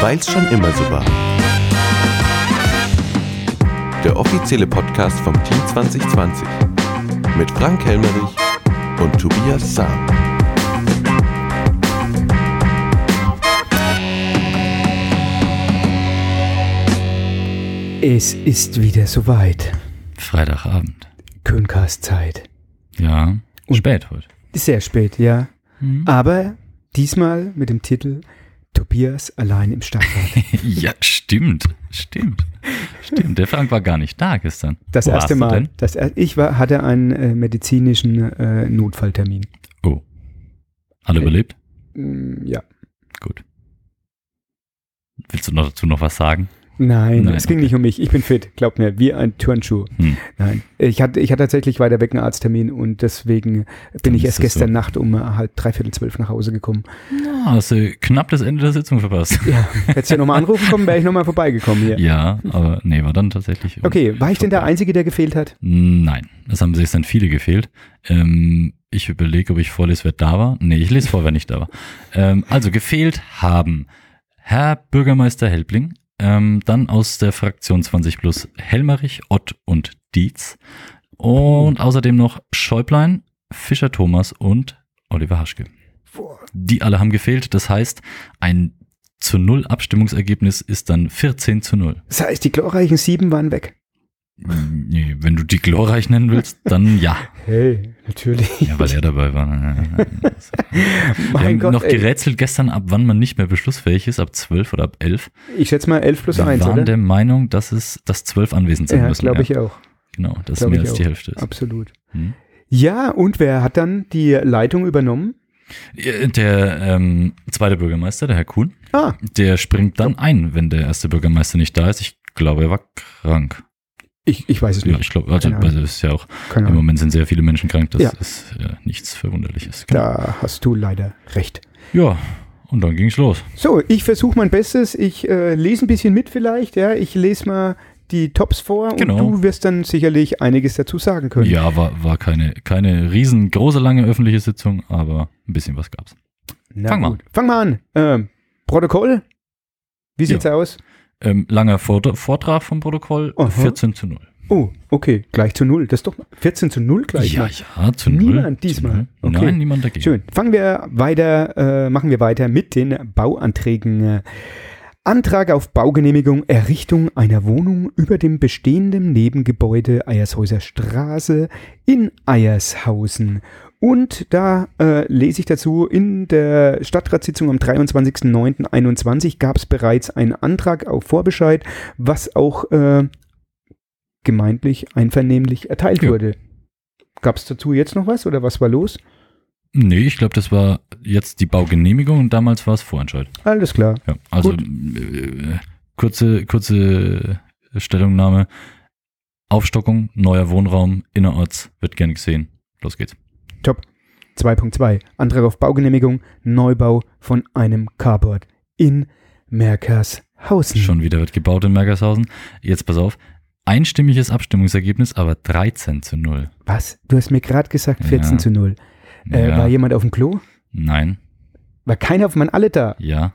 Weil's schon immer so war. Der offizielle Podcast vom Team 2020 mit Frank Helmerich und Tobias Sam. Es ist wieder soweit. Freitagabend. Köncast-Zeit. Ja. Und- Spät heute. Sehr spät, ja. Mhm. Aber diesmal mit dem Titel Tobias allein im Stadtrat. Ja, stimmt. Stimmt. Stimmt. Der Frank war gar nicht da gestern. Das Wo erste Mal. Das, er- ich war, hatte einen äh, medizinischen äh, Notfalltermin. Oh. Alle Okay. überlebt? Mm, ja. Gut. Willst du noch dazu noch was sagen? Nein, Nein, es ging okay. nicht um mich. Ich bin fit, glaub mir, wie ein Turnschuh. Hm. Nein, ich hatte, ich hatte tatsächlich weiter weg einen Arzttermin und deswegen bin Dann ich erst es gestern so. Nacht um halb, dreiviertel zwölf nach Hause gekommen. Ah, hast du knapp das Ende der Sitzung verpasst. Ja, hättest du ja nochmal anrufen kommen, wäre ich nochmal vorbeigekommen hier. Ja, aber nee, war dann tatsächlich. Okay, war ich denn der Einzige, der gefehlt hat? Nein, das haben sich dann viele gefehlt. Ähm, ich überlege, ob ich vorlese, wer da war. Nee, ich lese vor, wer nicht da war. Ähm, also gefehlt haben Herr Bürgermeister Helbling, ähm, dann aus der Fraktion 20 plus Helmerich, Ott und Dietz und außerdem noch Schäublein, Fischer Thomas und Oliver Haschke. Die alle haben gefehlt. Das heißt, ein zu Null Abstimmungsergebnis ist dann 14 zu 0. Das heißt, die glorreichen sieben waren weg. Nee, wenn du die glorreich nennen willst, dann ja. Hey, natürlich. Ja, weil er dabei war. Wir mein haben Gott, noch ey. gerätselt gestern, ab wann man nicht mehr beschlussfähig ist, ab 12 oder ab 11. Ich schätze mal 11 plus Wir 1, waren oder? der Meinung, dass es, dass 12 anwesend sein ja, müssen. glaube ja. ich auch. Genau, dass Glaub mehr als die auch. Hälfte ist. Absolut. Hm. Ja, und wer hat dann die Leitung übernommen? Der ähm, zweite Bürgermeister, der Herr Kuhn, Ah, der springt dann ein, wenn der erste Bürgermeister nicht da ist. Ich glaube, er war krank. Ich, ich weiß es Ja, nicht. ich glaube, also, also ist ja auch, Keine im. Moment sind sehr viele Menschen krank, das Ja. ist äh, nichts Verwunderliches. Genau. Da hast du leider recht. Ja, und dann ging's los. So, ich versuche mein Bestes. Ich äh, lese ein bisschen mit vielleicht. Ja, ich lese mal die Tops vor Genau. und du wirst dann sicherlich einiges dazu sagen können. Ja, war, war keine, keine riesengroße, lange öffentliche Sitzung, aber ein bisschen was gab's. Na fang mal gut. Fang mal an. Ähm, Protokoll. Wie sieht's aus? Ähm, langer Vort Vortrag vom Protokoll, Aha. 14 zu 0. Oh, okay, gleich zu null. Das ist doch 14 zu null gleich. ja, mal. ja, zu 0. Niemand diesmal. Okay. Nein, niemand dagegen. Schön. Fangen wir weiter, äh, machen wir weiter mit den Bauanträgen. Äh, Antrag auf Baugenehmigung Errichtung einer Wohnung über dem bestehenden Nebengebäude Eiershäuser Straße in Eiershausen. Und da äh, lese ich dazu, in der Stadtratssitzung am 23.09.21 gab es bereits einen Antrag auf Vorbescheid, was auch äh, gemeindlich einvernehmlich erteilt Ja. wurde. Gab es dazu jetzt noch was oder was war los? Nee, ich glaube, das war jetzt die Baugenehmigung und damals war es Vorentscheid. Alles klar. Ja, also äh, kurze, kurze Stellungnahme. Aufstockung, neuer Wohnraum, innerorts, wird gern gesehen. Los geht's. Top. 2.2. Antrag auf Baugenehmigung, Neubau von einem Carport in Merkershausen. Schon wieder wird gebaut in Mergershausen. Jetzt pass auf. Einstimmiges Abstimmungsergebnis, aber 13 zu 0. Was? Du hast mir gerade gesagt 14 Ja. zu 0. Äh, Ja. War jemand auf dem Klo? Nein. War keiner auf, waren alle da? Ja.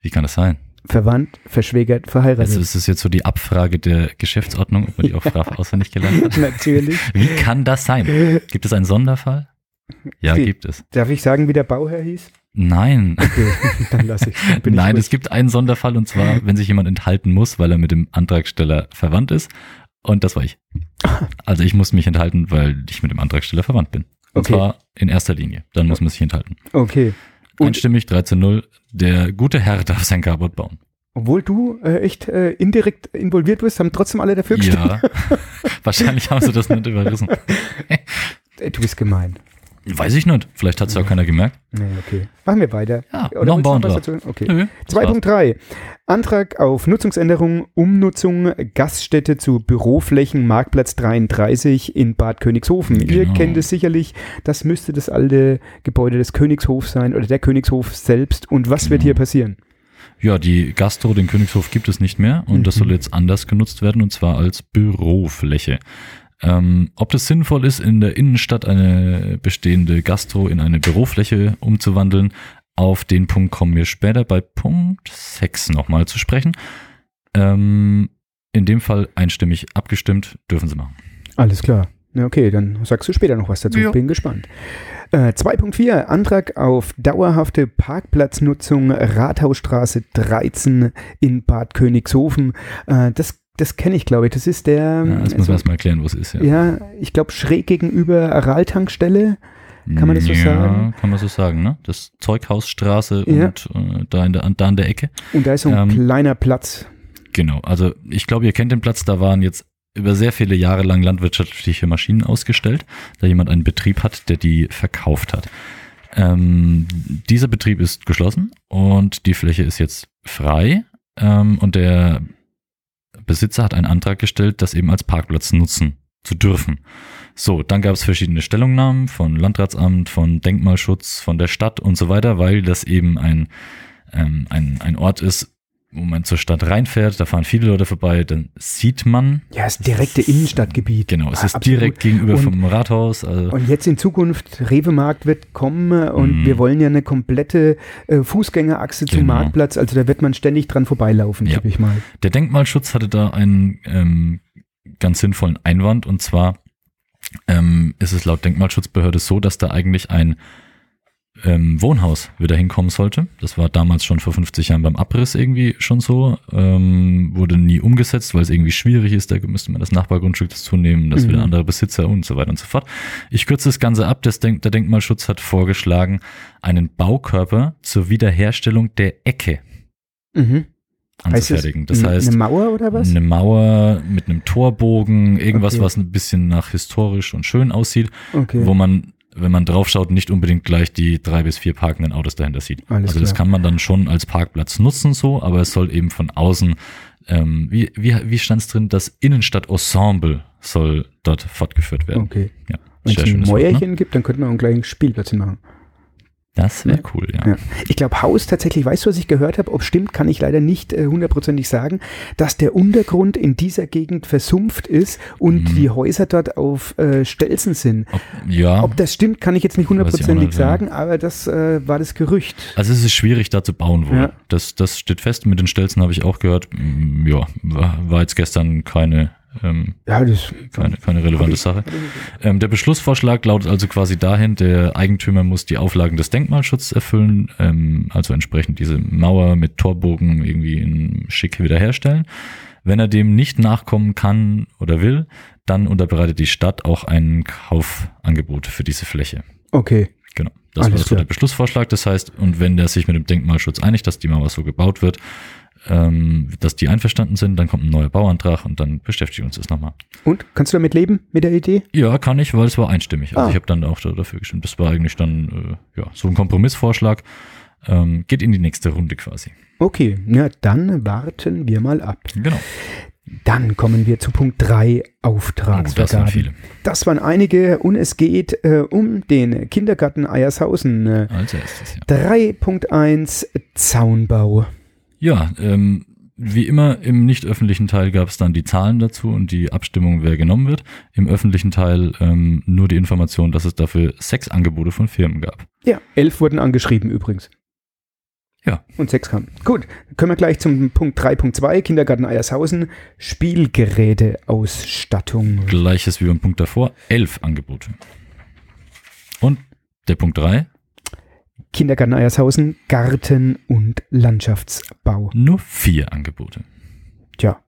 Wie kann das sein? Verwandt, verschwägert, verheiratet. Also ist das jetzt so die Abfrage der Geschäftsordnung, ob man die auch brav auswendig gelernt hat? Natürlich. Wie kann das sein? Gibt es einen Sonderfall? Ja, Wie? gibt es. Darf ich sagen, wie der Bauherr hieß? Nein. Okay, dann lasse ich. Dann Nein, ich es gibt einen Sonderfall und zwar, wenn sich jemand enthalten muss, weil er mit dem Antragsteller verwandt ist. Und das war ich. Also ich muss mich enthalten, weil ich mit dem Antragsteller verwandt bin. Und Okay. zwar in erster Linie. Dann muss man sich enthalten. Okay. Und- Einstimmig 13-0. Der gute Herr darf sein Carport bauen. Obwohl du äh, echt äh, indirekt involviert bist, haben trotzdem alle dafür gestimmt. Ja. Wahrscheinlich haben sie das nicht überrissen. Äh, Du bist gemein. Weiß ich nicht. Vielleicht hat es ja auch keiner gemerkt. Nee, okay. Machen wir weiter. Ja, Oder noch ein Bauantrag. Okay. Nö, das war's. 2.3. Antrag auf Nutzungsänderung, Umnutzung Gaststätte zu Büroflächen Marktplatz 33 in Bad Königshofen. Ihr Genau. kennt es sicherlich, das müsste das alte Gebäude des Königshofs sein oder der Königshof selbst. Und was wird Genau. hier passieren? Ja, die Gastro, den Königshof gibt es nicht mehr und das Mhm. soll jetzt anders genutzt werden und zwar als Bürofläche. Ähm, ob das sinnvoll ist, in der Innenstadt eine bestehende Gastro in eine Bürofläche umzuwandeln, Auf den Punkt kommen wir später bei Punkt 6 nochmal zu sprechen. Ähm, in dem Fall einstimmig abgestimmt, dürfen Sie machen. Alles klar. Na okay, dann sagst du später noch was dazu. Ja. Bin gespannt. Äh, 2.4 Antrag auf dauerhafte Parkplatznutzung Rathausstraße 13 in Bad Königshofen. Äh, das das kenne ich, glaube ich. Das ist der. Ja, das muss also, man erstmal erklären, wo es ist. Ja, ja, ich glaube schräg gegenüber Araltankstelle. kann man das so ja, sagen? kann man so sagen, ne? Das Zeughausstraße Ja. und äh, da, in der, an- da an der Ecke. Und da ist so ein Ähm, kleiner Platz. Genau, also ich glaube, ihr kennt den Platz, da waren jetzt über sehr viele Jahre lang landwirtschaftliche Maschinen ausgestellt, da jemand einen Betrieb hat, der die verkauft hat. Ähm, dieser Betrieb ist geschlossen und die Fläche ist jetzt frei ähm, und der Besitzer hat einen Antrag gestellt, das eben als Parkplatz nutzen zu dürfen. So, dann gab es verschiedene Stellungnahmen von Landratsamt, von Denkmalschutz, von der Stadt und so weiter, weil das eben ein, ähm, ein, ein Ort ist, wo man zur Stadt reinfährt, da fahren viele Leute vorbei, dann sieht man, Ja, das direkte Innenstadtgebiet. genau, es ist absolut. direkt gegenüber Und- vom Rathaus. Also, Und jetzt in Zukunft, Rewe-Markt wird kommen äh, und Mhm. wir wollen ja eine komplette äh, Fußgängerachse zum Genau. Marktplatz. Also da wird man ständig dran vorbeilaufen, Ja. ich mal. Der Denkmalschutz hatte da einen ähm, ganz sinnvollen Einwand und zwar ähm, ist es laut Denkmalschutzbehörde so, dass da eigentlich ein ähm, Wohnhaus wieder hinkommen sollte. Das war damals schon vor 50 Jahren beim Abriss irgendwie schon so. Ähm, wurde nie umgesetzt, weil es irgendwie schwierig ist. Da müsste man das Nachbargrundstück dazu nehmen, das Mhm. wieder andere Besitzer und so weiter und so fort. Ich kürze das Ganze ab. Das Denk der Denkmalschutz hat vorgeschlagen, einen Baukörper zur Wiederherstellung der Ecke Mhm. Anzufertigen. Das heißt, eine Mauer oder was? eine Mauer mit einem Torbogen, irgendwas, Okay. was ein bisschen nach historisch und schön aussieht, Okay. wo man, wenn man draufschaut, nicht unbedingt gleich die drei bis vier parkenden Autos dahinter sieht. Alles also das klar. kann man dann schon als Parkplatz nutzen, so, aber es soll eben von außen, ähm, wie, wie, wie stand es drin, das Innenstadt-Ensemble soll dort fortgeführt werden. Okay. Ja, Wenn es ein schönes Wort, Mäuerchen ne? gibt, dann könnte man auch gleich einen Spielplatz hinmachen. Das wäre cool, ja. Ja. Ich glaube, Haus tatsächlich, weißt du, was ich gehört habe? Ob stimmt, kann ich leider nicht äh, hundertprozentig sagen, dass der Untergrund in dieser Gegend versumpft ist und Mhm. die Häuser dort auf äh, Stelzen sind. Ob, ja. Ob das stimmt, kann ich jetzt nicht hundertprozentig sagen, aber das äh, war das Gerücht. Also es ist schwierig, da zu bauen wohl. Ja. Das, das steht fest. Mit den Stelzen habe ich auch gehört. Ja, war, war jetzt gestern keine, ähm, Ja, das keine, keine relevante Sache. Ähm, der Beschlussvorschlag lautet also quasi dahin, der Eigentümer muss die Auflagen des Denkmalschutzes erfüllen, ähm, also entsprechend diese Mauer mit Torbogen irgendwie in schick wiederherstellen. Wenn er dem nicht nachkommen kann oder will, dann unterbreitet die Stadt auch ein Kaufangebot für diese Fläche. Okay. Genau. Das Alles war so der Beschlussvorschlag. Das heißt, und wenn der sich mit dem Denkmalschutz einigt, dass die Mauer so gebaut wird, ähm, dass die einverstanden sind, dann kommt ein neuer Bauantrag und dann beschäftigt uns das nochmal. Und kannst du damit leben mit der Idee? Ja, kann ich, weil es war einstimmig. Also Ah. ich habe dann auch da- dafür gestimmt. Das war eigentlich dann äh, ja so ein Kompromissvorschlag. Ähm, geht in die nächste Runde quasi. Okay, ja, dann warten wir mal ab. Genau. Dann kommen wir zu Punkt 3, Oh, das waren Auftragsvergaben. viele. Das waren einige und es geht äh, um den Kindergarten Eiershausen. Äh, Als erstes, ja. 3.1 Zaunbau. Ja, ähm, wie immer im nicht öffentlichen Teil gab es dann die Zahlen dazu und die Abstimmung, wer genommen wird. Im öffentlichen Teil ähm, nur die Information, dass es dafür sechs Angebote von Firmen gab. Ja, elf wurden angeschrieben übrigens. Ja. Und sechs kamen. Gut, können wir gleich zum Punkt 3.2, Kindergarten Eiershausen, Spielgeräteausstattung. Gleiches wie beim Punkt davor, elf Angebote. Und der Punkt drei Kindergarten Eiershausen, Garten- und Landschaftsbau. nur vier Angebote. Tja,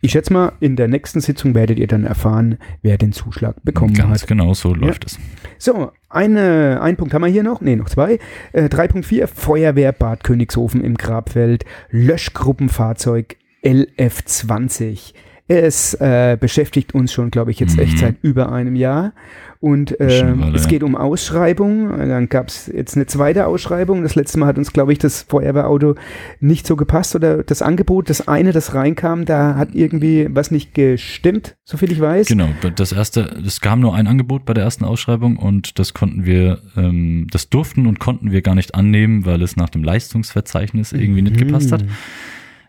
ich schätze mal, in der nächsten Sitzung werdet ihr dann erfahren, wer den Zuschlag bekommen Ganz hat. genau so läuft es. So, eine, ein Punkt haben wir hier noch. Ne, noch zwei. Äh, 3.4 Feuerwehr Bad Königshofen im Grabfeld. Löschgruppenfahrzeug LF20. Es äh, beschäftigt uns schon, glaube ich, jetzt Mhm. echt seit über einem Jahr. Und äh, es geht um Ausschreibung. Dann gab es jetzt eine zweite Ausschreibung. Das letzte Mal hat uns, glaube ich, das Feuerwehrauto nicht so gepasst oder das Angebot, das eine, das reinkam, da hat irgendwie was nicht gestimmt, soviel ich weiß. Genau, das erste, es kam nur ein Angebot bei der ersten Ausschreibung und das konnten wir, ähm, das durften und konnten wir gar nicht annehmen, weil es nach dem Leistungsverzeichnis irgendwie nicht gepasst hat.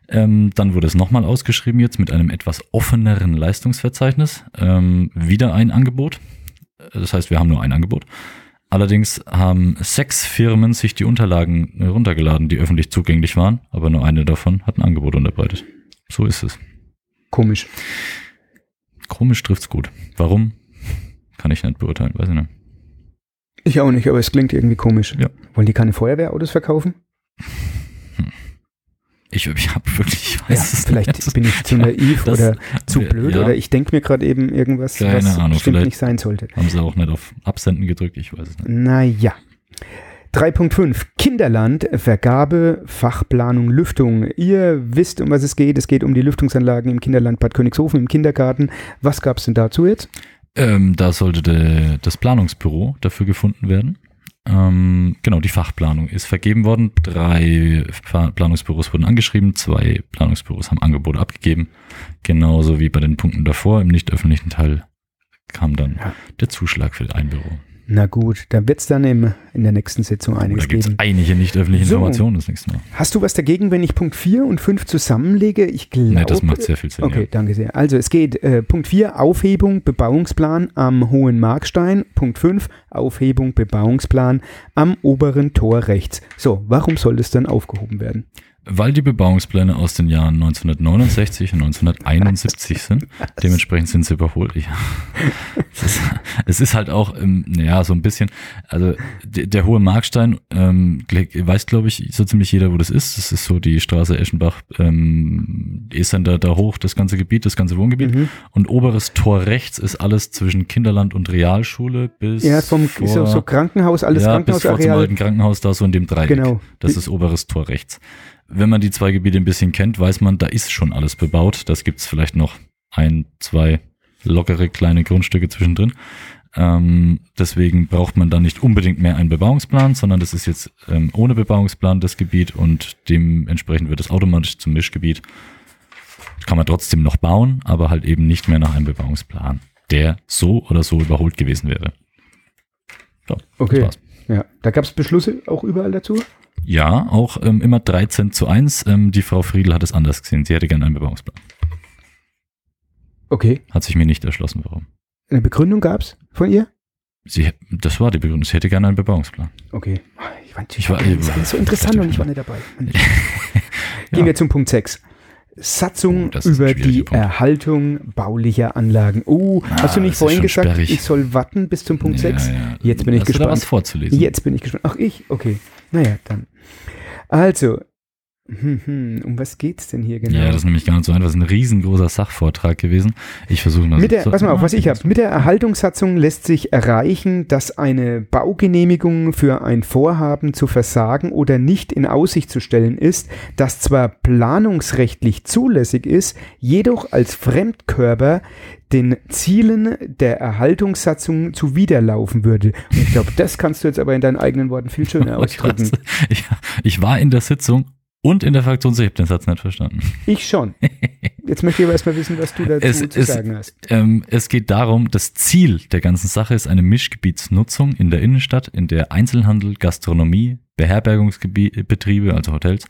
Ähm, dann wurde es nochmal ausgeschrieben jetzt mit einem etwas offeneren Leistungsverzeichnis. Ähm, wieder ein Angebot. Das heißt, wir haben nur ein Angebot. Allerdings haben sechs Firmen sich die Unterlagen runtergeladen, die öffentlich zugänglich waren, aber nur eine davon hat ein Angebot unterbreitet. So ist es. Komisch. Komisch trifft's gut. Warum? Kann ich nicht beurteilen, weiß ich nicht. Ich auch nicht, aber es klingt irgendwie komisch. Ja. Wollen die keine Feuerwehrautos verkaufen? Ich, ich habe wirklich, ich Ja, weiß es vielleicht nicht. bin ich zu naiv Das- oder zu blöd ja. oder ich denke mir gerade eben irgendwas, Keine was Ahnung, stimmt vielleicht- nicht sein sollte. Haben sie auch nicht auf Absenden gedrückt, ich weiß es nicht. Naja. 3.5 Kinderland, Vergabe, Fachplanung, Lüftung. Ihr wisst, um was es geht. Es geht um die Lüftungsanlagen im Kinderland Bad Königshofen im Kindergarten. Was gab es denn dazu jetzt? Ähm, da sollte de, das Planungsbüro dafür gefunden werden. Ähm, genau, die Fachplanung ist vergeben worden. Drei Planungsbüros wurden angeschrieben, zwei Planungsbüros haben Angebote abgegeben. Genauso wie bei den Punkten davor. Im nicht öffentlichen Teil kam dann Ja. der Zuschlag für ein Büro. Na gut, da wird es dann im, in der nächsten Sitzung Da einiges gibt es geben. einige nicht öffentliche So. Informationen das nächste Mal. Hast du was dagegen, wenn ich Punkt 4 und 5 zusammenlege? Ich glaube. Nee, das macht sehr viel Sinn. Okay, danke sehr. Also es geht äh, Punkt 4, Aufhebung Bebauungsplan am Hohen Markstein. Punkt 5, Aufhebung Bebauungsplan am oberen Tor rechts. So, warum soll das dann aufgehoben werden? Weil die Bebauungspläne aus den Jahren 1969 und 1971 sind. Dementsprechend sind sie überholt. Ja. Es, ist, es ist halt auch, ähm, naja, so ein bisschen, also der, der hohe Markstein, ähm, weiß glaube ich so ziemlich jeder, wo das ist. Das ist so die Straße Eschenbach, ähm, ist dann da, da hoch, das ganze Gebiet, das ganze Wohngebiet. Mhm. Und oberes Tor rechts ist alles zwischen Kinderland und Realschule bis Ja, vom vor, so, so Krankenhaus, alles ja, bis vor zum Krankenhausareal. alten Krankenhaus, da so in dem Dreieck. Genau. Das ist oberes Tor rechts. Wenn man die zwei Gebiete ein bisschen kennt, weiß man, da ist schon alles bebaut. Das gibt's vielleicht noch ein, zwei lockere kleine Grundstücke zwischendrin. Ähm, deswegen braucht man da nicht unbedingt mehr einen Bebauungsplan, sondern das ist jetzt ähm, ohne Bebauungsplan das Gebiet und dementsprechend wird es automatisch zum Mischgebiet. Kann man trotzdem noch bauen, aber halt eben nicht mehr nach einem Bebauungsplan, der so oder so überholt gewesen wäre. So, Okay. Ja, da gab es Beschlüsse auch überall dazu? Ja, auch ähm, immer 13 zu 1. Ähm, die Frau Friedl hat es anders gesehen. Sie hätte gerne einen Bebauungsplan. Okay. Hat sich mir nicht erschlossen, warum. Eine Begründung gab es von ihr? Sie, das war die Begründung. Sie hätte gerne einen Bebauungsplan. Okay. Ich, war, Ich war- alles so interessant und ich war nicht dabei. Gehen wir zum Punkt 6. Satzung Oh, über die Punkt. Erhaltung baulicher Anlagen. Oh, Ah, hast du nicht vorhin gesagt, sperrig. ich soll warten bis zum Punkt 6? Ja, ja. Jetzt bin ich du da gespannt. was vorzulesen? Jetzt bin ich gespannt. Ach, ich? Okay. Naja, dann. Also, um was geht's denn hier genau? Ja, das ist nämlich gar nicht so einfach. Das ist ein riesengroßer Sachvortrag gewesen. Ich versuche mal Mit der, so, pass mal auf, was ich habe. Mit der Erhaltungssatzung lässt sich erreichen, dass eine Baugenehmigung für ein Vorhaben zu versagen oder nicht in Aussicht zu stellen ist, das zwar planungsrechtlich zulässig ist, jedoch als Fremdkörper den Zielen der Erhaltungssatzung zuwiderlaufen würde. Und ich glaube, das kannst du jetzt aber in deinen eigenen Worten viel schöner ausdrücken. Ich, ich war in der Sitzung und in der Fraktion, ich habe den Satz nicht verstanden. Ich schon. Jetzt möchte ich aber erstmal wissen, was du dazu Es- zu es- sagen hast. Ähm, es geht darum, das Ziel der ganzen Sache ist eine Mischgebietsnutzung in der Innenstadt, in der Einzelhandel, Gastronomie, Beherbergungsbetriebe, also Hotels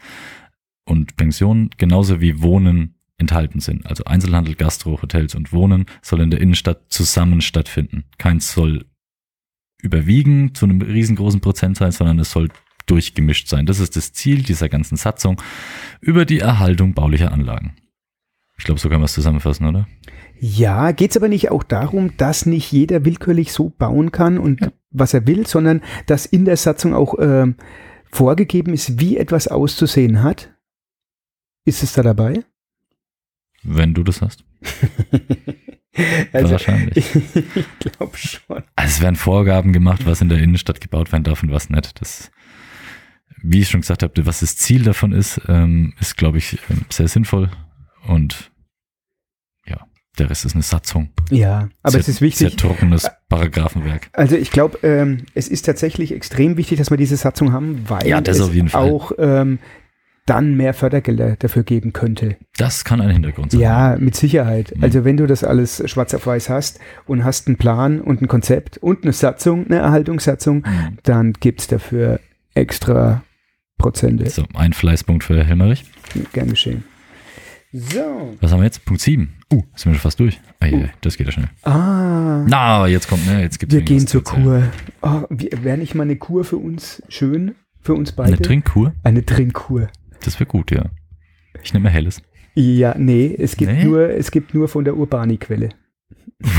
und Pensionen, genauso wie Wohnen enthalten sind. Also Einzelhandel, Gastro, Hotels und Wohnen soll in der Innenstadt zusammen stattfinden. Keins soll überwiegen zu einem riesengroßen Prozentteil, sondern es soll durchgemischt sein. Das ist das Ziel dieser ganzen Satzung über die Erhaltung baulicher Anlagen. Ich glaube, so kann man es zusammenfassen, oder? Ja, geht es aber nicht auch darum, dass nicht jeder willkürlich so bauen kann und was er will, sondern dass in der Satzung auch ähm, vorgegeben ist, wie etwas auszusehen hat? Ist es da dabei? Wenn du das hast. also, Wahrscheinlich. ich glaube schon. Also es werden Vorgaben gemacht, was in der Innenstadt gebaut werden darf und was nicht. Das, wie ich schon gesagt habe, was das Ziel davon ist, ähm, ist, glaube ich, ähm, sehr sinnvoll. Und ja, der Rest ist eine Satzung. Ja, aber sehr, es ist wichtig. Sehr trockenes Paragraphenwerk. Also ich glaube, ähm, es ist tatsächlich extrem wichtig, dass wir diese Satzung haben, weil Ja, es auch ähm, dann mehr Fördergelder dafür geben könnte. Das kann ein Hintergrund sein. Ja, mit Sicherheit. Mhm. Also wenn du das alles schwarz auf weiß hast und hast einen Plan und ein Konzept und eine Satzung, eine Erhaltungssatzung, Mhm. dann gibt's dafür extra Prozente. So, ein Fleißpunkt für Helmerich. Gern geschehen. So. Was haben wir jetzt? Punkt 7. Uh, sind wir schon fast durch. Ah, Uh. Das geht ja schnell. Ah. Na, jetzt kommt, ne, jetzt gibt's wir gehen zur. Kur. Oh, Wäre nicht mal eine Kur für uns schön? Für uns beide? Eine Trinkkur? Eine Trinkkur. Das wäre gut, ja. Ich nehme helles. Ja, nee, es gibt Nee? nur, es gibt nur von der Urbani-Quelle.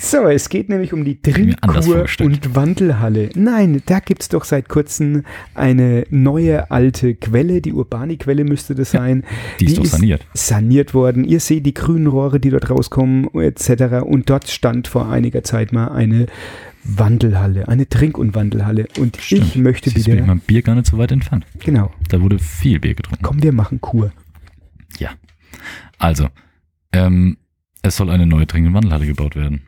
So, es geht nämlich um die Trinkkur und Wandelhalle. Nein, da gibt's doch seit kurzem eine neue alte Quelle, die Urbani-Quelle müsste das sein. Die ist doch saniert. saniert worden. Ihr seht die grünen Rohre, die dort rauskommen, etc. Und dort stand vor einiger Zeit mal eine Wandelhalle, eine Trink- und Wandelhalle. Und ich möchte Siehst bin ich wieder, mein Bier gar nicht so weit entfernt. genau, Da wurde viel Bier getrunken. komm, wir machen Kur. Also, ähm, es soll eine neue Trink- und Wandelhalle gebaut werden.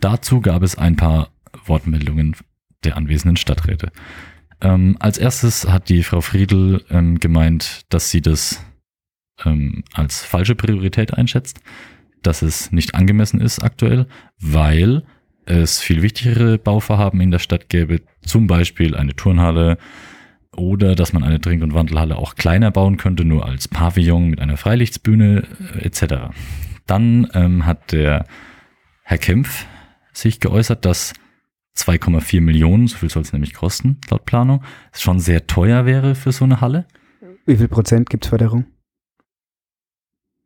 Dazu gab es ein paar Wortmeldungen der anwesenden Stadträte. Ähm, als erstes hat die Frau Friedl ähm, gemeint, dass sie das ähm, als falsche Priorität einschätzt, dass es nicht angemessen ist aktuell, weil es viel wichtigere Bauvorhaben in der Stadt gäbe, zum Beispiel eine Turnhalle oder dass man eine Trink- und Wandelhalle auch kleiner bauen könnte, nur als Pavillon mit einer Freilichtsbühne äh, etc. Dann ähm, hat der Herr Kempf sich geäußert, dass 2,4 Millionen, so viel soll es nämlich kosten, laut Planung, schon sehr teuer wäre für so eine Halle. Wie viel Prozent gibt's Förderung?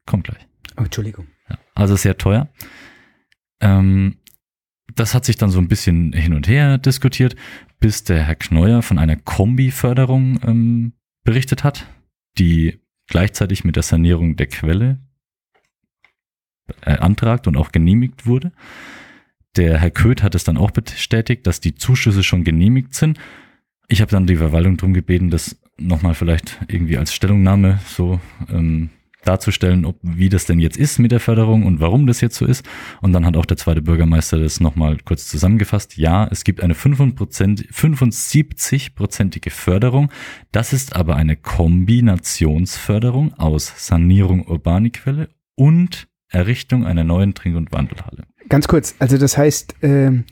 Kommt gleich. Oh, Entschuldigung. Ja, also sehr teuer. Ähm, das hat sich dann so ein bisschen hin und her diskutiert, bis der Herr Kneuer von einer Kombi-Förderung ähm, berichtet hat, die gleichzeitig mit der Sanierung der Quelle beantragt und auch genehmigt wurde. Der Herr Köth hat es dann auch bestätigt, dass die Zuschüsse schon genehmigt sind. Ich habe dann die Verwaltung darum gebeten, das nochmal vielleicht irgendwie als Stellungnahme so ähm, darzustellen, ob, wie das denn jetzt ist mit der Förderung und warum das jetzt so ist. Und dann hat auch der zweite Bürgermeister das nochmal kurz zusammengefasst. Ja, es gibt eine 75 75-prozentige Förderung. Das ist aber eine Kombinationsförderung aus Sanierung Urbaniquelle und Errichtung einer neuen Trink- und Wandelhalle. Ganz kurz, also das heißt, ähm,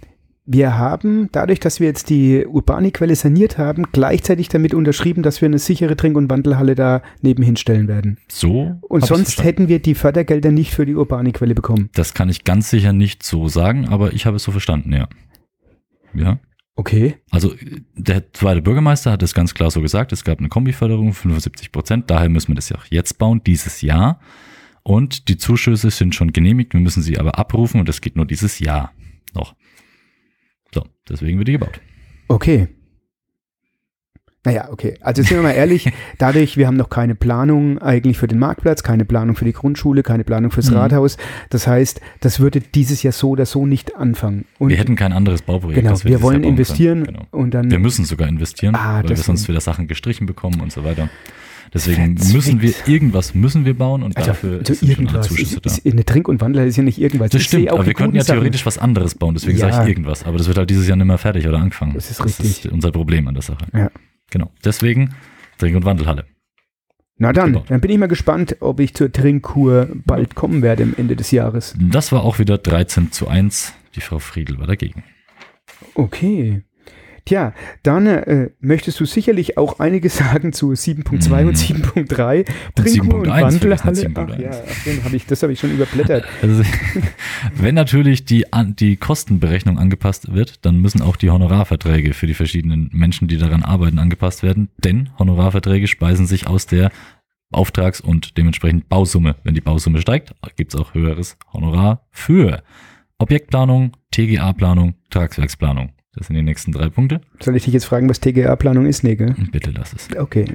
wir haben, dadurch, dass wir jetzt die Urbani-Quelle saniert haben, gleichzeitig damit unterschrieben, dass wir eine sichere Trink- und Wandelhalle da nebenhin stellen werden. So. Und sonst hätten wir die Fördergelder nicht für die Urbani-Quelle bekommen. Das kann ich ganz sicher nicht so sagen, aber ich habe es so verstanden, ja. Ja. Okay. Also der zweite Bürgermeister hat es ganz klar so gesagt, es gab eine Kombiförderung, 75 Prozent, daher müssen wir das ja auch jetzt bauen, dieses Jahr. Und die Zuschüsse sind schon genehmigt, wir müssen sie aber abrufen und das geht nur dieses Jahr noch. So, deswegen wird die gebaut. Okay. Naja, okay. Also sind wir mal ehrlich, dadurch, wir haben noch keine Planung eigentlich für den Marktplatz, keine Planung für die Grundschule, keine Planung fürs Mhm. Rathaus. Das heißt, das würde dieses Jahr so oder so nicht anfangen. Und wir hätten kein anderes Bauprojekt. genau, wir, dieses wollen investieren. Genau. und dann Wir müssen sogar investieren, Ah, weil wir sonst wieder Sachen gestrichen bekommen und so weiter. Deswegen Verzwickt. müssen wir irgendwas müssen wir bauen und also, dafür also sind schon irgendwas. Zuschüsse Ist, da. ist, eine Trink- und Wandler ist ja nicht irgendwas. Das Ich stimmt, auch aber wir könnten ja guten Sachen. theoretisch was anderes bauen, deswegen Ja. sage ich irgendwas. Aber das wird halt dieses Jahr nicht mehr fertig oder angefangen. Das ist Das richtig. ist unser Problem an der Sache. Ja. Genau. Deswegen Trink- und Wandelhalle. Na dann, gebaut. dann bin ich mal gespannt, ob ich zur Trinkkur bald kommen werde am Ende des Jahres. Das war auch wieder 13 zu 1. Die Frau Friedl war dagegen. Okay. Tja, dann äh, möchtest du sicherlich auch einiges sagen zu 7.2 Mhm. und 7.3. Und Trinkkur und 7.1 Wandelhalle. vergessen, Ach 7.1. ja, hab ich, das habe ich schon überblättert. Also, wenn natürlich die, die Kostenberechnung angepasst wird, dann müssen auch die Honorarverträge für die verschiedenen Menschen, die daran arbeiten, angepasst werden. Denn Honorarverträge speisen sich aus der Auftrags- und dementsprechend Bausumme. Wenn die Bausumme steigt, gibt es auch höheres Honorar für Objektplanung, TGA-Planung, Tragswerksplanung. Das sind die nächsten drei Punkte. Soll ich dich jetzt fragen, was TGA-Planung ist? Nee, gell? Bitte lass es. Okay.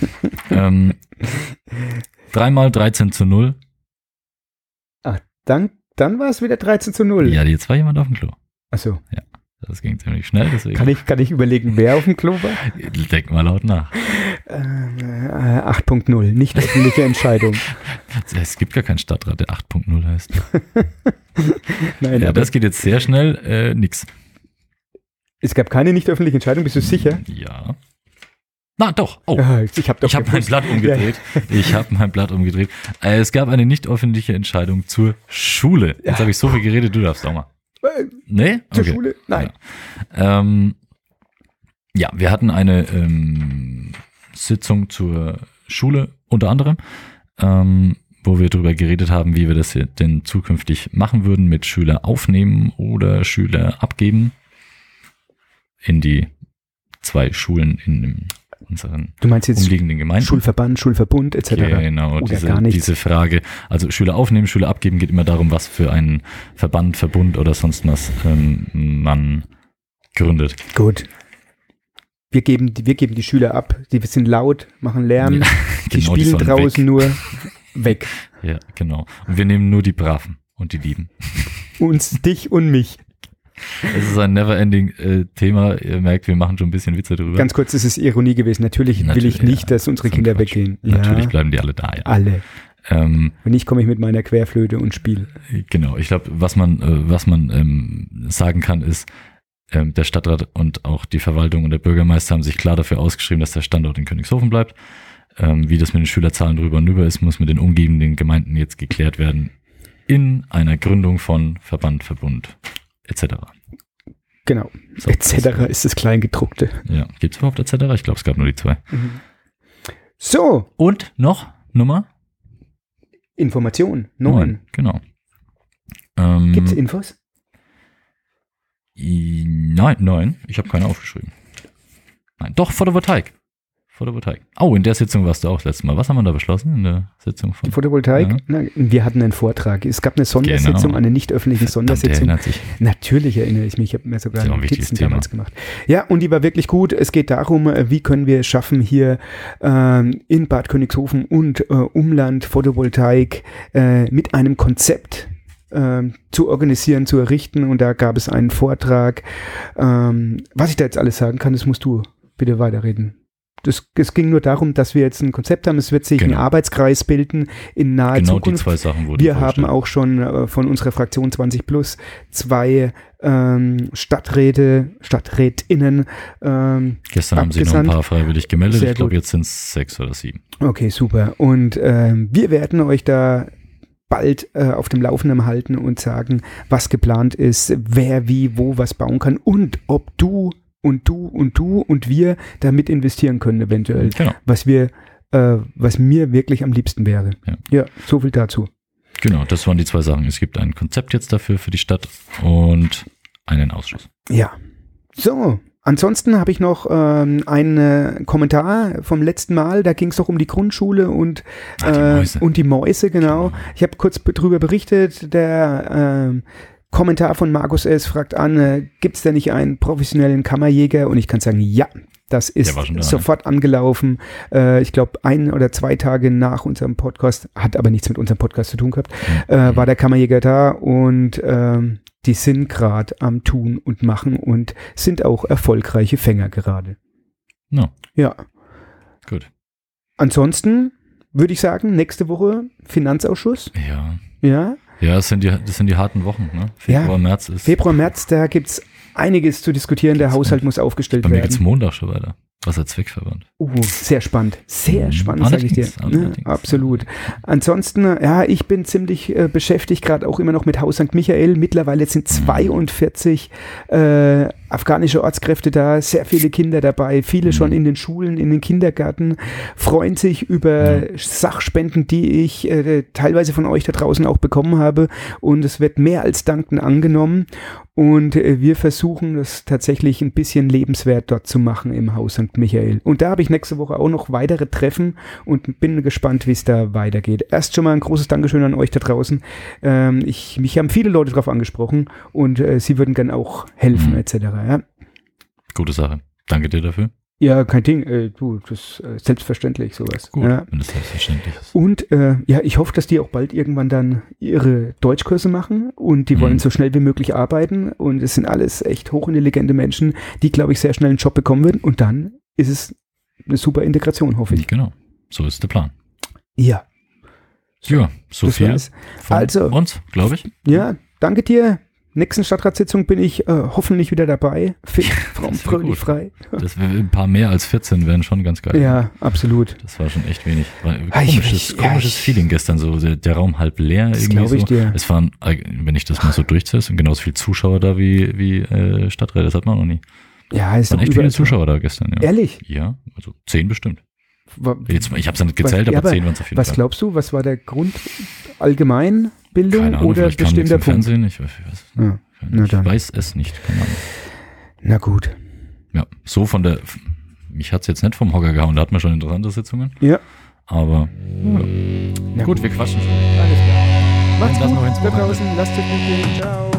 ähm, dreimal 13 zu 0. Dann, dann war es wieder 13 zu 0. Ja, jetzt war jemand auf dem Klo. Achso. Das ging ziemlich schnell, deswegen Kann ich, kann ich überlegen, wer auf dem Klo war? denk mal laut nach. Ähm, äh, 8.0, nicht öffentliche Entscheidung. Es gibt gar keinen Stadtrat, der 8.0 heißt. Nein, Ja, das geht jetzt sehr schnell. Äh, nix. Es gab keine nicht öffentliche Entscheidung, bist du sicher? Ja. Na doch. Oh. Ja, ich habe habe mein. Blatt umgedreht. Ich habe mein Blatt umgedreht. Äh, es gab eine nicht öffentliche Entscheidung zur Schule. Jetzt Ja. habe ich so viel geredet, du darfst auch mal. Äh, Nee? Zur Okay. Schule? Nein. Ja. Ähm, ja, wir hatten eine ähm, Sitzung zur Schule unter anderem, ähm, wo wir darüber geredet haben, wie wir das hier denn zukünftig machen würden mit Schüler aufnehmen oder Schüler abgeben in die zwei Schulen in unseren Du meinst jetzt umliegenden Gemeinden. Schulverband, Schulverbund etc. Genau, Oder diese, gar nichts. diese Frage. Also Schüler aufnehmen, Schüler abgeben geht immer darum, was für einen Verband, Verbund oder sonst was ähm, man gründet. Gut. Wir geben, die- wir geben die Schüler ab. Die sind laut, machen Lärm. Ja, die genau, die spielen sollen draußen weg. nur weg. Ja, genau. Und wir nehmen nur die Braven und die Lieben. Uns, dich und mich. Es ist ein never-ending äh. Ihr merkt, wir machen schon ein bisschen Witze drüber. Ganz kurz, es ist Ironie gewesen. Natürlich, will Natürlich, ich nicht, ja. dass unsere Kinder Quatsch. weggehen. Natürlich ja, bleiben die alle da, ja. alle. Ähm, Wenn nicht, komme ich mit meiner Querflöte und spiele. Genau, ich glaube, was man, äh, was man ähm, sagen kann, ist, ähm, der Stadtrat und auch die Verwaltung und der Bürgermeister haben sich klar dafür ausgeschrieben, dass der Standort in Königshofen bleibt. Ähm, wie das mit den Schülerzahlen drüber und über ist, muss mit den umgebenden Gemeinden jetzt geklärt werden in einer Gründung von Verband, Verbund etc. Genau. So, Etc. ist das Kleingedruckte. Ja, gibt's überhaupt etc.? Ich glaube, es gab nur die zwei. So, Und noch Nummer Information. Neun. Genau. Ähm, Gibt es Infos? Nein, nein, ich habe keine aufgeschrieben. Nein, doch, Photovoltaik. Photovoltaik. Oh, in der Sitzung warst du auch letztes Mal. Was haben wir da beschlossen in der Sitzung von? Die Photovoltaik? Ja. Na, wir hatten einen Vortrag. Es gab eine Sondersitzung, Genau. eine nicht öffentliche Verdammt, Sondersitzung. erinnert sich. Natürlich erinnere ich mich, ich habe mir sogar Notizen Thema. damals gemacht. Ja, und die war wirklich gut. Es geht darum, äh, wie können wir es schaffen, hier ähm, in Bad Königshofen und äh, Umland Photovoltaik äh, mit einem Konzept ähm, zu organisieren, zu errichten. Und da gab es einen Vortrag. Ähm, was ich da jetzt alles sagen kann, das musst du bitte weiterreden. Das, es ging nur darum, dass wir jetzt ein Konzept haben. Es wird sich ein Genau. Arbeitskreis bilden in naher Genau die Zukunft. zwei Sachen wurden Wir haben auch schon äh, von unserer Fraktion 20 plus zwei ähm, Stadträte, Stadträtinnen. Ähm, Gestern haben sich noch abgesandt. ein paar freiwillig gemeldet. Sehr ich glaube, jetzt sind es sechs oder sieben. okay, super. Und ähm, wir werden euch da bald äh, auf dem Laufenden halten und sagen, was geplant ist, wer wie wo was bauen kann und ob du und du und du und wir damit investieren können eventuell. Genau, Was wir, äh, was mir wirklich am liebsten wäre. Ja. ja so viel dazu. genau, das waren die zwei Sachen. Es gibt ein Konzept jetzt dafür für die Stadt und einen Ausschuss. Ja. So, ansonsten habe ich noch ähm, einen äh, Kommentar vom letzten Mal. Da ging es doch um die Grundschule und, Ah, die äh, Mäuse. und die Mäuse, genau. Ich habe kurz be- drüber berichtet. Der ähm, Kommentar von Markus S. fragt an, äh, gibt es da nicht einen professionellen Kammerjäger? Und ich kann sagen, ja. Das ist da, ne? sofort angelaufen. Äh, ich glaube, ein oder zwei Tage nach unserem Podcast, hat aber nichts mit unserem Podcast zu tun gehabt, äh, war der Kammerjäger da und ähm, die sind gerade am Tun und Machen und sind auch erfolgreiche Fänger gerade. No, Ja. gut. Ansonsten würde ich sagen, nächste Woche Finanzausschuss. Ja. Ja. Ja, das sind die, das sind die harten Wochen, ne? Ja. Februar, März ist. Februar, März, da gibt es einiges zu diskutieren. Der Haushalt muss aufgestellt Bei mir geht's werden. Montag schon weiter. Wasserzweckverband. Uh, sehr spannend. Sehr Mhm. spannend, sage ich dir. Allerdings. absolut. Ansonsten, ja, ich bin ziemlich äh, beschäftigt, gerade auch immer noch mit Haus St. Michael. Mittlerweile sind Mhm. 42 äh, afghanische Ortskräfte da, sehr viele Kinder dabei, viele schon Mhm. in den Schulen, in den Kindergärten, freuen sich über Sachspenden, die ich äh, teilweise von euch da draußen auch bekommen habe. Und es wird mehr als dankend angenommen. Und äh, wir versuchen das tatsächlich ein bisschen lebenswert dort zu machen im Haus St. Michael. Und da habe ich nächste Woche auch noch weitere Treffen und bin gespannt, wie es da weitergeht. Erst schon mal ein großes Dankeschön an euch da draußen. Ähm, ich, mich haben viele Leute darauf angesprochen und äh, sie würden gern auch helfen Mhm. etc. Ja? Gute Sache. Danke dir dafür. Ja, kein Ding. Äh, du, das ist äh, selbstverständlich sowas. Gut, Ja. wenn das selbstverständlich ist. Und äh, ja, ich hoffe, dass die auch bald irgendwann dann ihre Deutschkurse machen und die Mhm. wollen so schnell wie möglich arbeiten und es sind alles echt hochintelligente Menschen, die, glaube ich, sehr schnell einen Job bekommen würden und dann ist es eine super Integration, hoffe ich. Genau. So ist der Plan. Ja, Ja, so viel von Also- uns, glaube ich. Ja, danke dir. Nächsten Stadtratssitzung bin ich äh, hoffentlich wieder dabei. Fit, fromm, fröhlich, frei. Das ein paar mehr als 14 wären schon ganz geil. Ja, absolut. Das war schon echt wenig. Ah, ich- komisches, ja, komisches Feeling gestern so. Der, der Raum halb leer Das irgendwie glaube ich so. dir. Es waren, äh, wenn ich das mal so durchzähle, sind genauso viele Zuschauer da wie, wie äh, Stadträte. Das hat man noch nie. Ja, Es waren echt viele. Zuschauer da gestern, ja. Ehrlich? Ja, also zehn bestimmt. Jetzt, ich habe es ja nicht gezählt, Was- ja, aber aber 10 waren es auf jeden Was Fall. glaubst du, was war der Grund? Allgemeinbildung Keine Ahnung, oder bestimmter im Punkt? Fernsehen. Ich, weiß- Ja. Ich dann. weiß es nicht. Na gut. Ja, so von der. Mich hat's jetzt nicht vom Hocker gehauen, da hatten wir schon interessante Sitzungen. Ja. Aber Na gut, wir quatschen schon. Alles klar. Macht's gut da Wochenende. draußen. Lasst euch gut gehen. Ciao.